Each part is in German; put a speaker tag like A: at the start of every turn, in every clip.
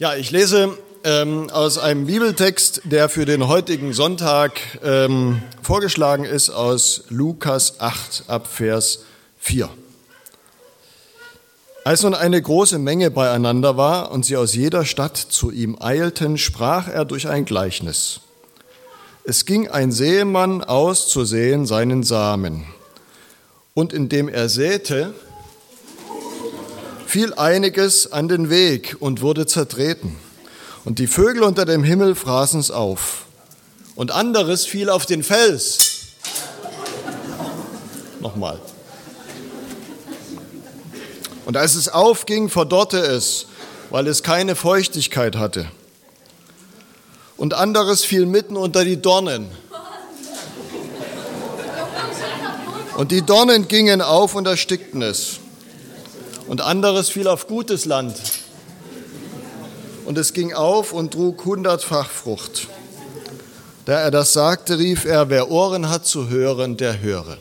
A: Ja, ich lese ähm, aus einem Bibeltext, der für den heutigen Sonntag ähm, vorgeschlagen ist, aus Lukas 8 ab Vers 4. Als nun eine große Menge beieinander war und sie aus jeder Stadt zu ihm eilten, sprach er durch ein Gleichnis. Es ging ein Sämann aus zu sehen seinen Samen. Und indem er säte, fiel einiges an den Weg und wurde zertreten. Und die Vögel unter dem Himmel fraßen es auf. Und anderes fiel auf den Fels. Nochmal. Und als es aufging, verdorrte es, weil es keine Feuchtigkeit hatte. Und anderes fiel mitten unter die Dornen. Und die Dornen gingen auf und erstickten es und anderes fiel auf gutes Land. Und es ging auf und trug hundertfach Frucht. Da er das sagte, rief er, wer Ohren hat zu hören, der höre.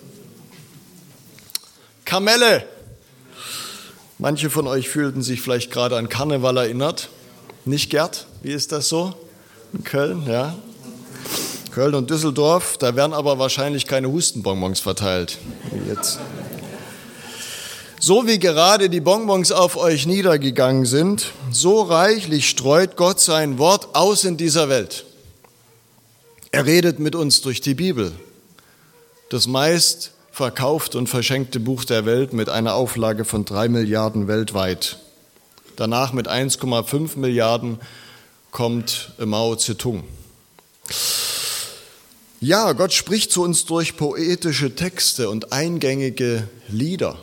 A: Kamelle. Manche von euch fühlten sich vielleicht gerade an Karneval erinnert. Nicht Gerd? Wie ist das so? In Köln, ja. Köln und Düsseldorf, da werden aber wahrscheinlich keine Hustenbonbons verteilt. Jetzt. So wie gerade die Bonbons auf euch niedergegangen sind, so reichlich streut Gott sein Wort aus in dieser Welt. Er redet mit uns durch die Bibel, das meist verkaufte und verschenkte Buch der Welt mit einer Auflage von drei Milliarden weltweit. Danach mit 1,5 Milliarden kommt Mao Zedong. Ja, Gott spricht zu uns durch poetische Texte und eingängige Lieder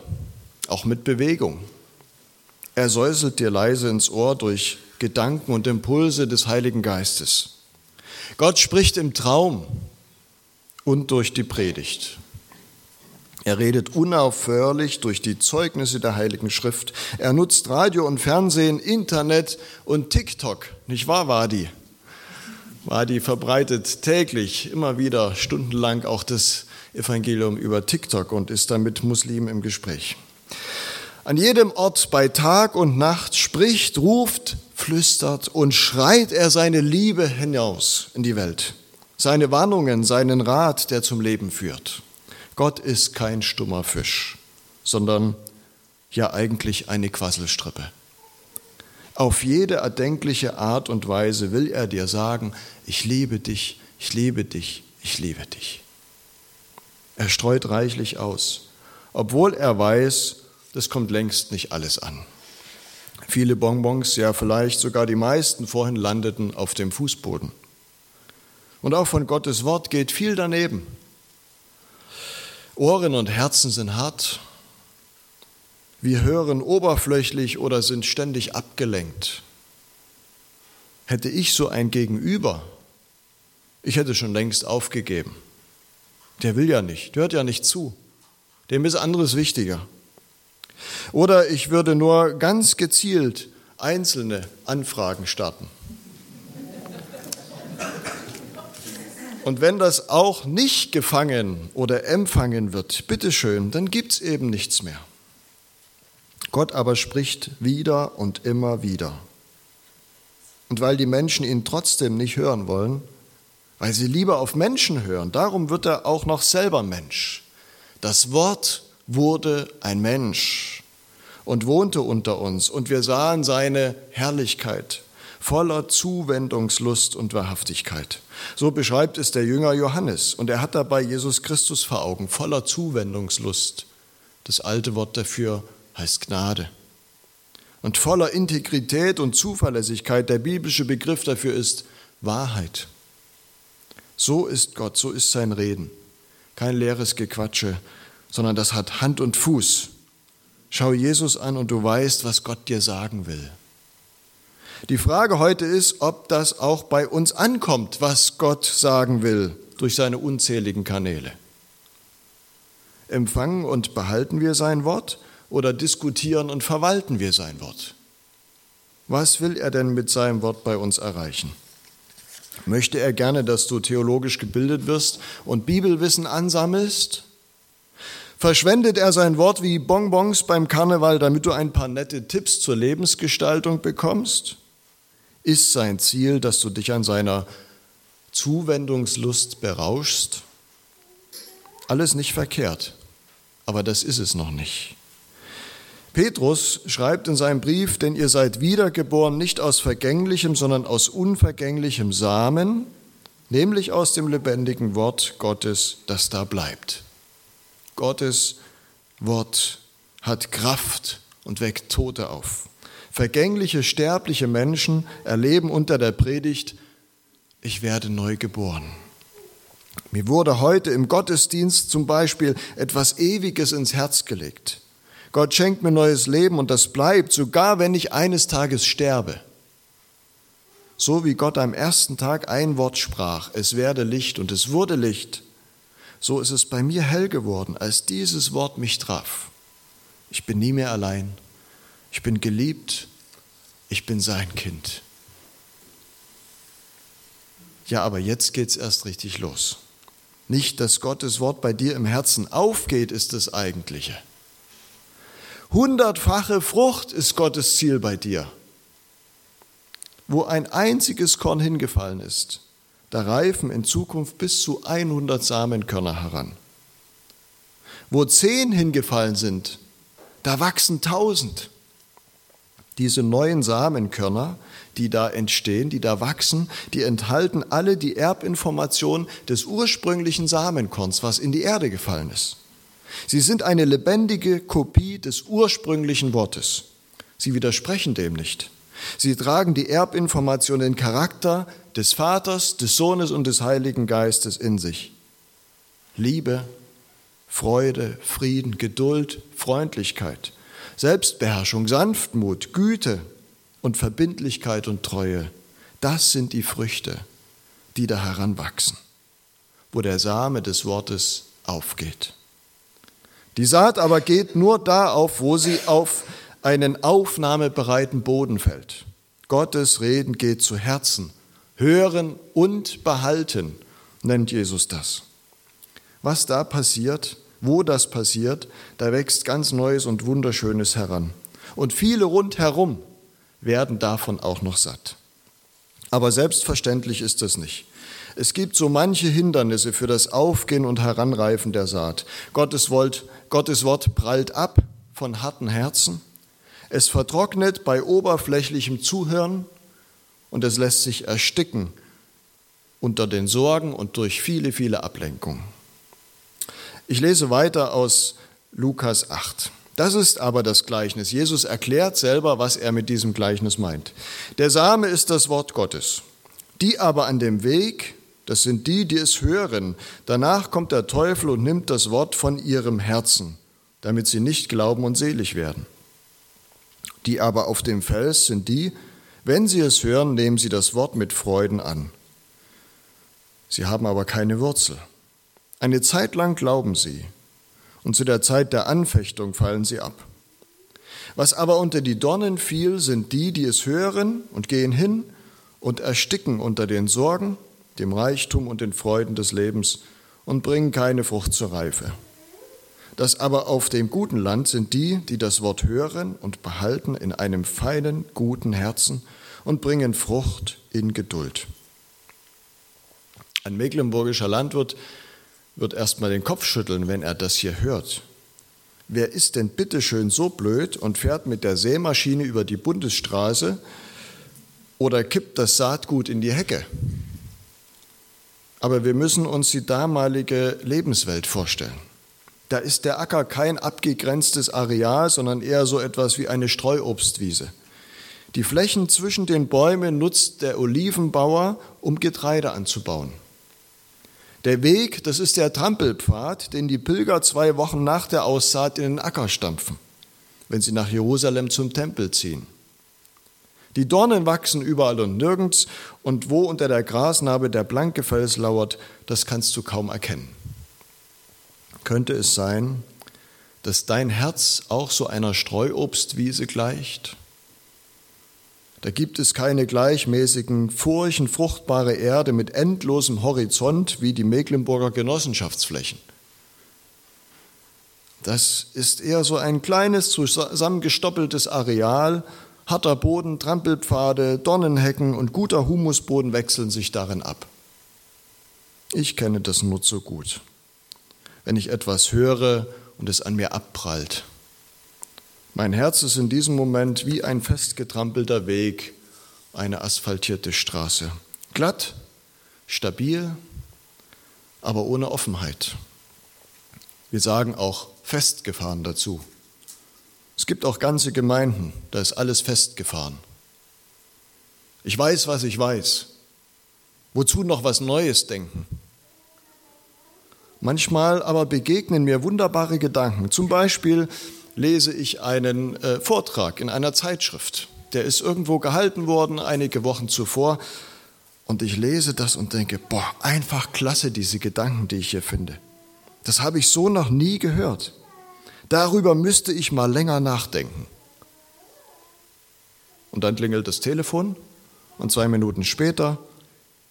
A: auch mit Bewegung. Er säuselt dir leise ins Ohr durch Gedanken und Impulse des Heiligen Geistes. Gott spricht im Traum und durch die Predigt. Er redet unaufhörlich durch die Zeugnisse der Heiligen Schrift. Er nutzt Radio und Fernsehen, Internet und TikTok. Nicht wahr, Wadi? Wadi verbreitet täglich, immer wieder, stundenlang auch das Evangelium über TikTok und ist damit Muslim im Gespräch. An jedem Ort bei Tag und Nacht spricht, ruft, flüstert und schreit er seine Liebe hinaus in die Welt, seine Warnungen, seinen Rat, der zum Leben führt. Gott ist kein stummer Fisch, sondern ja eigentlich eine Quasselstrippe. Auf jede erdenkliche Art und Weise will er dir sagen, ich liebe dich, ich liebe dich, ich liebe dich. Er streut reichlich aus, obwohl er weiß, das kommt längst nicht alles an. Viele Bonbons, ja vielleicht sogar die meisten vorhin landeten auf dem Fußboden. Und auch von Gottes Wort geht viel daneben. Ohren und Herzen sind hart. Wir hören oberflächlich oder sind ständig abgelenkt. Hätte ich so ein Gegenüber, ich hätte schon längst aufgegeben. Der will ja nicht, der hört ja nicht zu. Dem ist anderes wichtiger. Oder ich würde nur ganz gezielt einzelne Anfragen starten. Und wenn das auch nicht gefangen oder empfangen wird, bitteschön, dann gibt es eben nichts mehr. Gott aber spricht wieder und immer wieder. Und weil die Menschen ihn trotzdem nicht hören wollen, weil sie lieber auf Menschen hören, darum wird er auch noch selber Mensch. Das Wort wurde ein Mensch und wohnte unter uns, und wir sahen seine Herrlichkeit, voller Zuwendungslust und Wahrhaftigkeit. So beschreibt es der Jünger Johannes, und er hat dabei Jesus Christus vor Augen, voller Zuwendungslust. Das alte Wort dafür heißt Gnade. Und voller Integrität und Zuverlässigkeit, der biblische Begriff dafür ist Wahrheit. So ist Gott, so ist sein Reden. Kein leeres Gequatsche, sondern das hat Hand und Fuß. Schau Jesus an und du weißt, was Gott dir sagen will. Die Frage heute ist, ob das auch bei uns ankommt, was Gott sagen will durch seine unzähligen Kanäle. Empfangen und behalten wir sein Wort oder diskutieren und verwalten wir sein Wort? Was will er denn mit seinem Wort bei uns erreichen? Möchte er gerne, dass du theologisch gebildet wirst und Bibelwissen ansammelst? verschwendet er sein Wort wie Bonbons beim Karneval, damit du ein paar nette Tipps zur Lebensgestaltung bekommst? Ist sein Ziel, dass du dich an seiner Zuwendungslust berauschst? Alles nicht verkehrt, aber das ist es noch nicht. Petrus schreibt in seinem Brief, denn ihr seid wiedergeboren nicht aus vergänglichem, sondern aus unvergänglichem Samen, nämlich aus dem lebendigen Wort Gottes, das da bleibt. Gottes Wort hat Kraft und weckt Tote auf. Vergängliche, sterbliche Menschen erleben unter der Predigt, ich werde neu geboren. Mir wurde heute im Gottesdienst zum Beispiel etwas Ewiges ins Herz gelegt. Gott schenkt mir neues Leben und das bleibt, sogar wenn ich eines Tages sterbe. So wie Gott am ersten Tag ein Wort sprach, es werde Licht und es wurde Licht, so ist es bei mir hell geworden, als dieses Wort mich traf. Ich bin nie mehr allein. Ich bin geliebt. Ich bin sein Kind. Ja, aber jetzt geht es erst richtig los. Nicht, dass Gottes Wort bei dir im Herzen aufgeht, ist das Eigentliche. Hundertfache Frucht ist Gottes Ziel bei dir. Wo ein einziges Korn hingefallen ist, da reifen in Zukunft bis zu 100 Samenkörner heran. Wo zehn hingefallen sind, da wachsen tausend. Diese neuen Samenkörner, die da entstehen, die da wachsen, die enthalten alle die Erbinformation des ursprünglichen Samenkorns, was in die Erde gefallen ist. Sie sind eine lebendige Kopie des ursprünglichen Wortes. Sie widersprechen dem nicht. Sie tragen die Erbinformation, den Charakter des Vaters, des Sohnes und des Heiligen Geistes in sich. Liebe, Freude, Frieden, Geduld, Freundlichkeit, Selbstbeherrschung, Sanftmut, Güte und Verbindlichkeit und Treue. Das sind die Früchte, die da heranwachsen, wo der Same des Wortes aufgeht. Die Saat aber geht nur da auf, wo sie auf einen aufnahmebereiten Boden fällt. Gottes Reden geht zu Herzen. Hören und behalten nennt Jesus das. Was da passiert, wo das passiert, da wächst ganz Neues und Wunderschönes heran. Und viele rundherum werden davon auch noch satt. Aber selbstverständlich ist es nicht. Es gibt so manche Hindernisse für das Aufgehen und Heranreifen der Saat. Gottes Wort, Gottes Wort prallt ab von harten Herzen. Es vertrocknet bei oberflächlichem Zuhören und es lässt sich ersticken unter den Sorgen und durch viele, viele Ablenkungen. Ich lese weiter aus Lukas 8. Das ist aber das Gleichnis. Jesus erklärt selber, was er mit diesem Gleichnis meint. Der Same ist das Wort Gottes. Die aber an dem Weg, das sind die, die es hören. Danach kommt der Teufel und nimmt das Wort von ihrem Herzen, damit sie nicht glauben und selig werden. Die aber auf dem Fels sind die, wenn sie es hören, nehmen sie das Wort mit Freuden an. Sie haben aber keine Wurzel. Eine Zeit lang glauben sie, und zu der Zeit der Anfechtung fallen sie ab. Was aber unter die Dornen fiel, sind die, die es hören und gehen hin und ersticken unter den Sorgen, dem Reichtum und den Freuden des Lebens und bringen keine Frucht zur Reife. Das aber auf dem guten Land sind die, die das Wort hören und behalten in einem feinen, guten Herzen und bringen Frucht in Geduld. Ein mecklenburgischer Landwirt wird erstmal den Kopf schütteln, wenn er das hier hört. Wer ist denn bitteschön so blöd und fährt mit der Sämaschine über die Bundesstraße oder kippt das Saatgut in die Hecke? Aber wir müssen uns die damalige Lebenswelt vorstellen. Da ist der Acker kein abgegrenztes Areal, sondern eher so etwas wie eine Streuobstwiese. Die Flächen zwischen den Bäumen nutzt der Olivenbauer, um Getreide anzubauen. Der Weg, das ist der Trampelpfad, den die Pilger zwei Wochen nach der Aussaat in den Acker stampfen, wenn sie nach Jerusalem zum Tempel ziehen. Die Dornen wachsen überall und nirgends, und wo unter der Grasnarbe der blanke Fels lauert, das kannst du kaum erkennen. Könnte es sein, dass dein Herz auch so einer Streuobstwiese gleicht? Da gibt es keine gleichmäßigen Furchen, fruchtbare Erde mit endlosem Horizont wie die Mecklenburger Genossenschaftsflächen. Das ist eher so ein kleines, zusammengestoppeltes Areal, Harter Boden, Trampelpfade, Dornenhecken und guter Humusboden wechseln sich darin ab. Ich kenne das nur zu gut. Wenn ich etwas höre und es an mir abprallt. Mein Herz ist in diesem Moment wie ein festgetrampelter Weg, eine asphaltierte Straße. Glatt, stabil, aber ohne Offenheit. Wir sagen auch festgefahren dazu. Es gibt auch ganze Gemeinden, da ist alles festgefahren. Ich weiß, was ich weiß. Wozu noch was Neues denken? Manchmal aber begegnen mir wunderbare Gedanken. Zum Beispiel lese ich einen äh, Vortrag in einer Zeitschrift. Der ist irgendwo gehalten worden, einige Wochen zuvor. Und ich lese das und denke, boah, einfach klasse, diese Gedanken, die ich hier finde. Das habe ich so noch nie gehört. Darüber müsste ich mal länger nachdenken. Und dann klingelt das Telefon und zwei Minuten später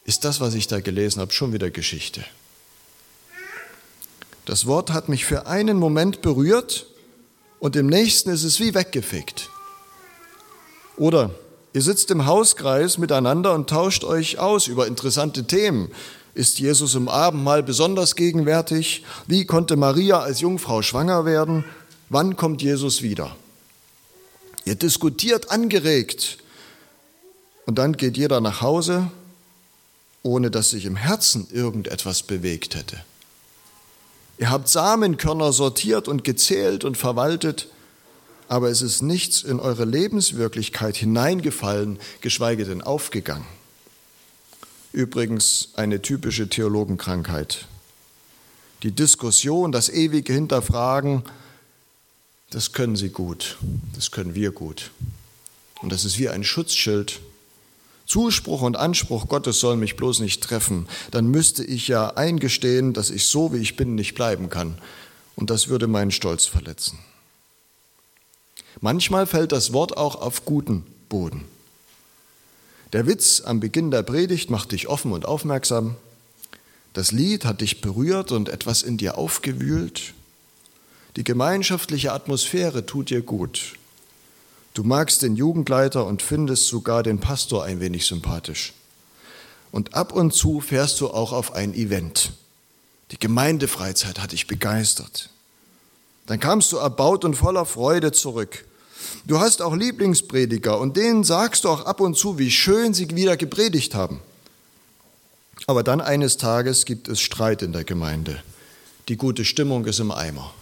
A: ist das, was ich da gelesen habe, schon wieder Geschichte. Das Wort hat mich für einen Moment berührt und im nächsten ist es wie weggefegt. Oder ihr sitzt im Hauskreis miteinander und tauscht euch aus über interessante Themen. Ist Jesus im Abendmahl besonders gegenwärtig? Wie konnte Maria als Jungfrau schwanger werden? Wann kommt Jesus wieder? Ihr diskutiert angeregt und dann geht jeder nach Hause, ohne dass sich im Herzen irgendetwas bewegt hätte. Ihr habt Samenkörner sortiert und gezählt und verwaltet, aber es ist nichts in eure Lebenswirklichkeit hineingefallen, geschweige denn aufgegangen. Übrigens eine typische Theologenkrankheit. Die Diskussion, das ewige Hinterfragen, das können sie gut, das können wir gut. Und das ist wie ein Schutzschild Zuspruch und Anspruch Gottes sollen mich bloß nicht treffen, dann müsste ich ja eingestehen, dass ich so, wie ich bin, nicht bleiben kann. Und das würde meinen Stolz verletzen. Manchmal fällt das Wort auch auf guten Boden. Der Witz am Beginn der Predigt macht dich offen und aufmerksam. Das Lied hat dich berührt und etwas in dir aufgewühlt. Die gemeinschaftliche Atmosphäre tut dir gut. Du magst den Jugendleiter und findest sogar den Pastor ein wenig sympathisch. Und ab und zu fährst du auch auf ein Event. Die Gemeindefreizeit hat dich begeistert. Dann kamst du erbaut und voller Freude zurück. Du hast auch Lieblingsprediger und denen sagst du auch ab und zu, wie schön sie wieder gepredigt haben. Aber dann eines Tages gibt es Streit in der Gemeinde. Die gute Stimmung ist im Eimer.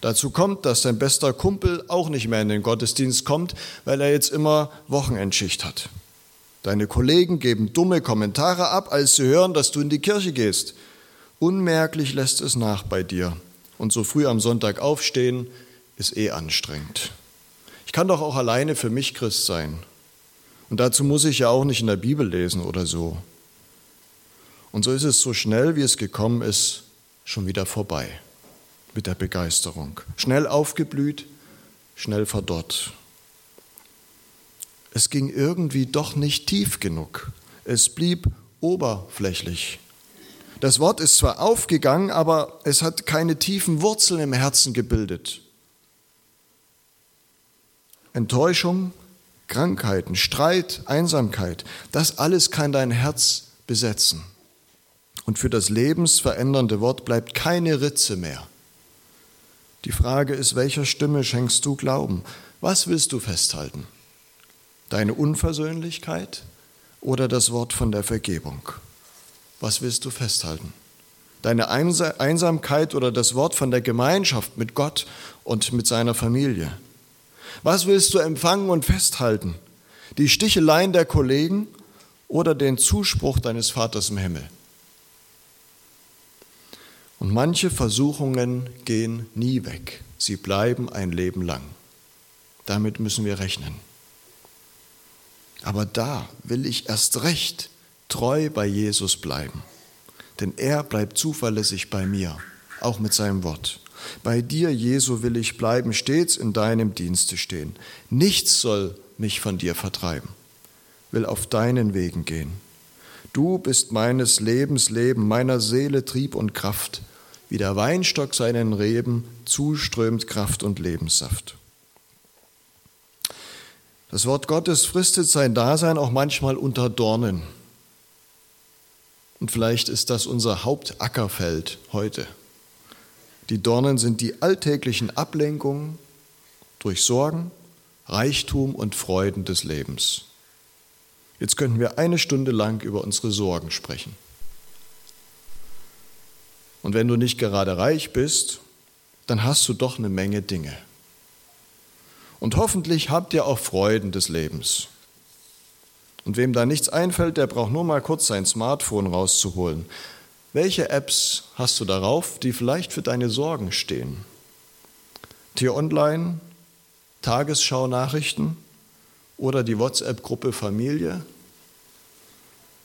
A: Dazu kommt, dass dein bester Kumpel auch nicht mehr in den Gottesdienst kommt, weil er jetzt immer Wochenendschicht hat. Deine Kollegen geben dumme Kommentare ab, als sie hören, dass du in die Kirche gehst. Unmerklich lässt es nach bei dir. Und so früh am Sonntag aufstehen, ist eh anstrengend. Ich kann doch auch alleine für mich Christ sein. Und dazu muss ich ja auch nicht in der Bibel lesen oder so. Und so ist es so schnell, wie es gekommen ist, schon wieder vorbei mit der Begeisterung. Schnell aufgeblüht, schnell verdorrt. Es ging irgendwie doch nicht tief genug. Es blieb oberflächlich. Das Wort ist zwar aufgegangen, aber es hat keine tiefen Wurzeln im Herzen gebildet. Enttäuschung, Krankheiten, Streit, Einsamkeit, das alles kann dein Herz besetzen. Und für das lebensverändernde Wort bleibt keine Ritze mehr. Die Frage ist, welcher Stimme schenkst du Glauben? Was willst du festhalten? Deine Unversöhnlichkeit oder das Wort von der Vergebung? Was willst du festhalten? Deine Einsamkeit oder das Wort von der Gemeinschaft mit Gott und mit seiner Familie? Was willst du empfangen und festhalten? Die Sticheleien der Kollegen oder den Zuspruch deines Vaters im Himmel? Und manche Versuchungen gehen nie weg. Sie bleiben ein Leben lang. Damit müssen wir rechnen. Aber da will ich erst recht treu bei Jesus bleiben. Denn er bleibt zuverlässig bei mir, auch mit seinem Wort. Bei dir, Jesu, will ich bleiben, stets in deinem Dienste stehen. Nichts soll mich von dir vertreiben, will auf deinen Wegen gehen. Du bist meines Lebens Leben, meiner Seele Trieb und Kraft. Wie der Weinstock seinen Reben zuströmt Kraft und Lebenssaft. Das Wort Gottes fristet sein Dasein auch manchmal unter Dornen. Und vielleicht ist das unser Hauptackerfeld heute. Die Dornen sind die alltäglichen Ablenkungen durch Sorgen, Reichtum und Freuden des Lebens. Jetzt könnten wir eine Stunde lang über unsere Sorgen sprechen. Und wenn du nicht gerade reich bist, dann hast du doch eine Menge Dinge. Und hoffentlich habt ihr auch Freuden des Lebens. Und wem da nichts einfällt, der braucht nur mal kurz sein Smartphone rauszuholen. Welche Apps hast du darauf, die vielleicht für deine Sorgen stehen? Tier Online, Tagesschau-Nachrichten oder die WhatsApp-Gruppe Familie?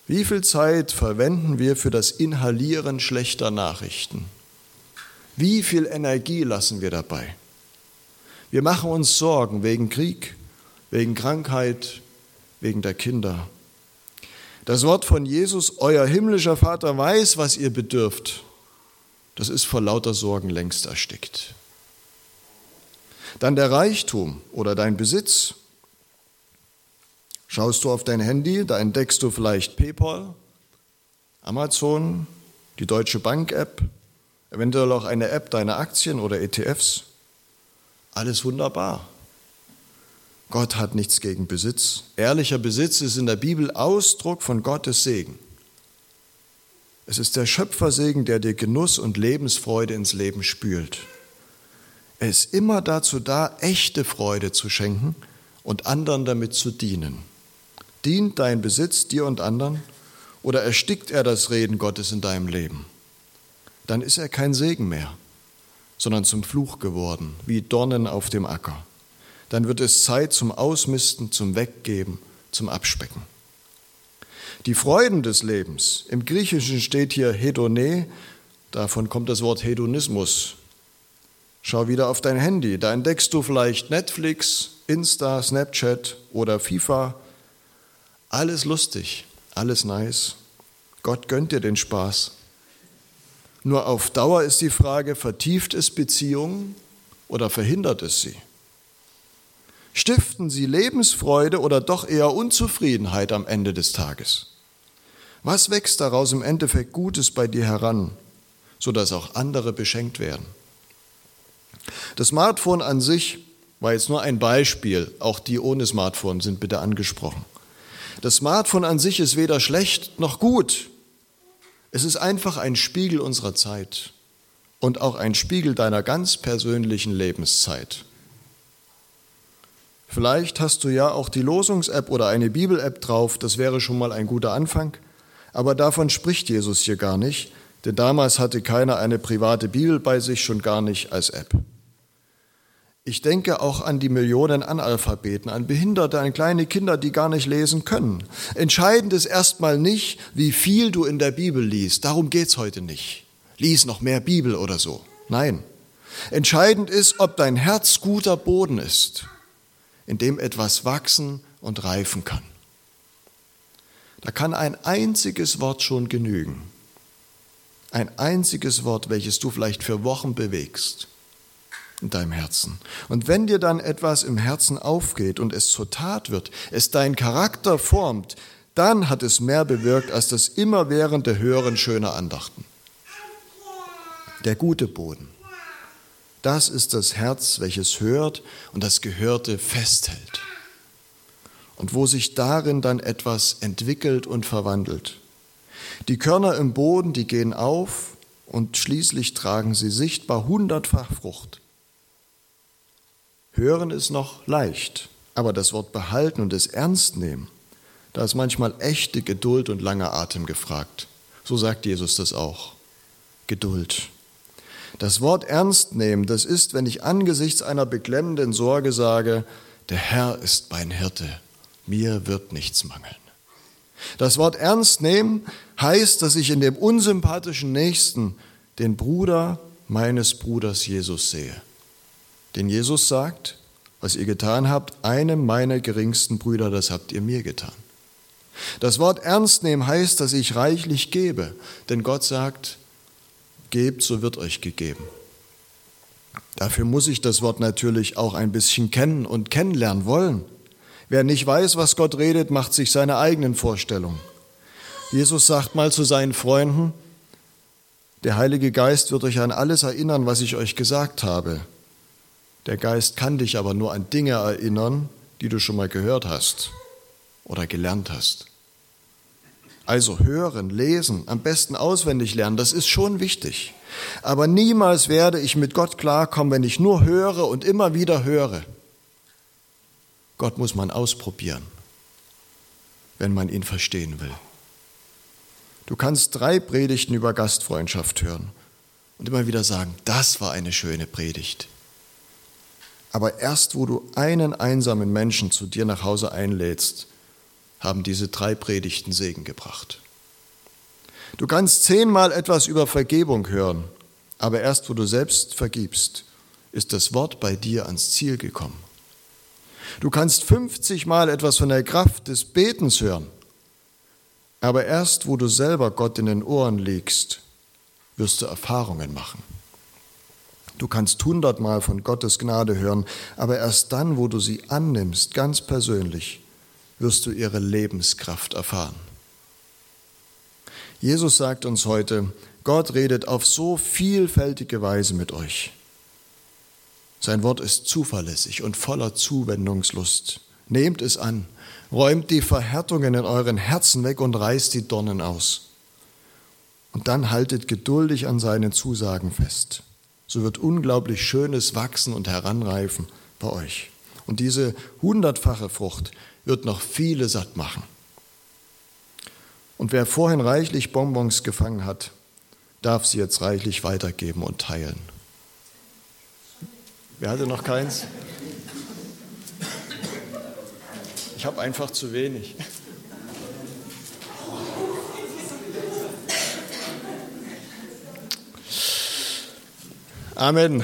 A: Wie viel Zeit verwenden wir für das Inhalieren schlechter Nachrichten? Wie viel Energie lassen wir dabei? Wir machen uns Sorgen wegen Krieg, wegen Krankheit, wegen der Kinder. Das Wort von Jesus, euer himmlischer Vater weiß, was ihr bedürft, das ist vor lauter Sorgen längst erstickt. Dann der Reichtum oder dein Besitz. Schaust du auf dein Handy, da entdeckst du vielleicht PayPal, Amazon, die Deutsche Bank-App, eventuell auch eine App deiner Aktien oder ETFs. Alles wunderbar. Gott hat nichts gegen Besitz. Ehrlicher Besitz ist in der Bibel Ausdruck von Gottes Segen. Es ist der Schöpfersegen, der dir Genuss und Lebensfreude ins Leben spült. Er ist immer dazu da, echte Freude zu schenken und anderen damit zu dienen. Dient dein Besitz dir und anderen oder erstickt er das Reden Gottes in deinem Leben? Dann ist er kein Segen mehr, sondern zum Fluch geworden, wie Dornen auf dem Acker. Dann wird es Zeit zum Ausmisten, zum Weggeben, zum Abspecken. Die Freuden des Lebens, im Griechischen steht hier Hedone, davon kommt das Wort Hedonismus. Schau wieder auf dein Handy, da entdeckst du vielleicht Netflix, Insta, Snapchat oder FIFA alles lustig, alles nice. Gott gönnt dir den Spaß. Nur auf Dauer ist die Frage, vertieft es Beziehungen oder verhindert es sie? Stiften sie Lebensfreude oder doch eher Unzufriedenheit am Ende des Tages? Was wächst daraus im Endeffekt Gutes bei dir heran, sodass auch andere beschenkt werden? Das Smartphone an sich war jetzt nur ein Beispiel, auch die ohne Smartphone sind bitte angesprochen. Das Smartphone an sich ist weder schlecht noch gut. Es ist einfach ein Spiegel unserer Zeit und auch ein Spiegel deiner ganz persönlichen Lebenszeit. Vielleicht hast du ja auch die Losungs-App oder eine Bibel-App drauf, das wäre schon mal ein guter Anfang. Aber davon spricht Jesus hier gar nicht, denn damals hatte keiner eine private Bibel bei sich, schon gar nicht als App. Ich denke auch an die Millionen Analphabeten, an Behinderte, an kleine Kinder, die gar nicht lesen können. Entscheidend ist erstmal nicht, wie viel du in der Bibel liest. Darum geht's heute nicht. Lies noch mehr Bibel oder so. Nein. Entscheidend ist, ob dein Herz guter Boden ist, in dem etwas wachsen und reifen kann. Da kann ein einziges Wort schon genügen. Ein einziges Wort, welches du vielleicht für Wochen bewegst in deinem Herzen. Und wenn dir dann etwas im Herzen aufgeht und es zur Tat wird, es deinen Charakter formt, dann hat es mehr bewirkt als das immerwährende Hören schöner Andachten. Der gute Boden. Das ist das Herz, welches hört und das Gehörte festhält. Und wo sich darin dann etwas entwickelt und verwandelt. Die Körner im Boden, die gehen auf und schließlich tragen sie sichtbar hundertfach Frucht. Hören ist noch leicht, aber das Wort behalten und es ernst nehmen, da ist manchmal echte Geduld und langer Atem gefragt. So sagt Jesus das auch. Geduld. Das Wort ernst nehmen, das ist, wenn ich angesichts einer beklemmenden Sorge sage, der Herr ist mein Hirte, mir wird nichts mangeln. Das Wort ernst nehmen heißt, dass ich in dem unsympathischen Nächsten den Bruder meines Bruders Jesus sehe. Denn Jesus sagt, was ihr getan habt, einem meiner geringsten Brüder, das habt ihr mir getan. Das Wort ernst nehmen heißt, dass ich reichlich gebe, denn Gott sagt, gebt, so wird euch gegeben. Dafür muss ich das Wort natürlich auch ein bisschen kennen und kennenlernen wollen. Wer nicht weiß, was Gott redet, macht sich seine eigenen Vorstellungen. Jesus sagt mal zu seinen Freunden, der Heilige Geist wird euch an alles erinnern, was ich euch gesagt habe. Der Geist kann dich aber nur an Dinge erinnern, die du schon mal gehört hast oder gelernt hast. Also hören, lesen, am besten auswendig lernen, das ist schon wichtig. Aber niemals werde ich mit Gott klarkommen, wenn ich nur höre und immer wieder höre. Gott muss man ausprobieren, wenn man ihn verstehen will. Du kannst drei Predigten über Gastfreundschaft hören und immer wieder sagen, das war eine schöne Predigt. Aber erst wo du einen einsamen Menschen zu dir nach Hause einlädst, haben diese drei Predigten Segen gebracht. Du kannst zehnmal etwas über Vergebung hören, aber erst wo du selbst vergibst, ist das Wort bei dir ans Ziel gekommen. Du kannst 50 Mal etwas von der Kraft des Betens hören, aber erst wo du selber Gott in den Ohren legst, wirst du Erfahrungen machen. Du kannst hundertmal von Gottes Gnade hören, aber erst dann, wo du sie annimmst, ganz persönlich, wirst du ihre Lebenskraft erfahren. Jesus sagt uns heute, Gott redet auf so vielfältige Weise mit euch. Sein Wort ist zuverlässig und voller Zuwendungslust. Nehmt es an räumt die Verhärtungen in euren Herzen weg und reißt die Dornen aus. Und dann haltet geduldig an seinen Zusagen fest. So wird unglaublich Schönes wachsen und heranreifen bei euch. Und diese hundertfache Frucht wird noch viele satt machen. Und wer vorhin reichlich Bonbons gefangen hat, darf sie jetzt reichlich weitergeben und teilen. Wer hatte noch keins? Ich habe einfach zu wenig. Amen.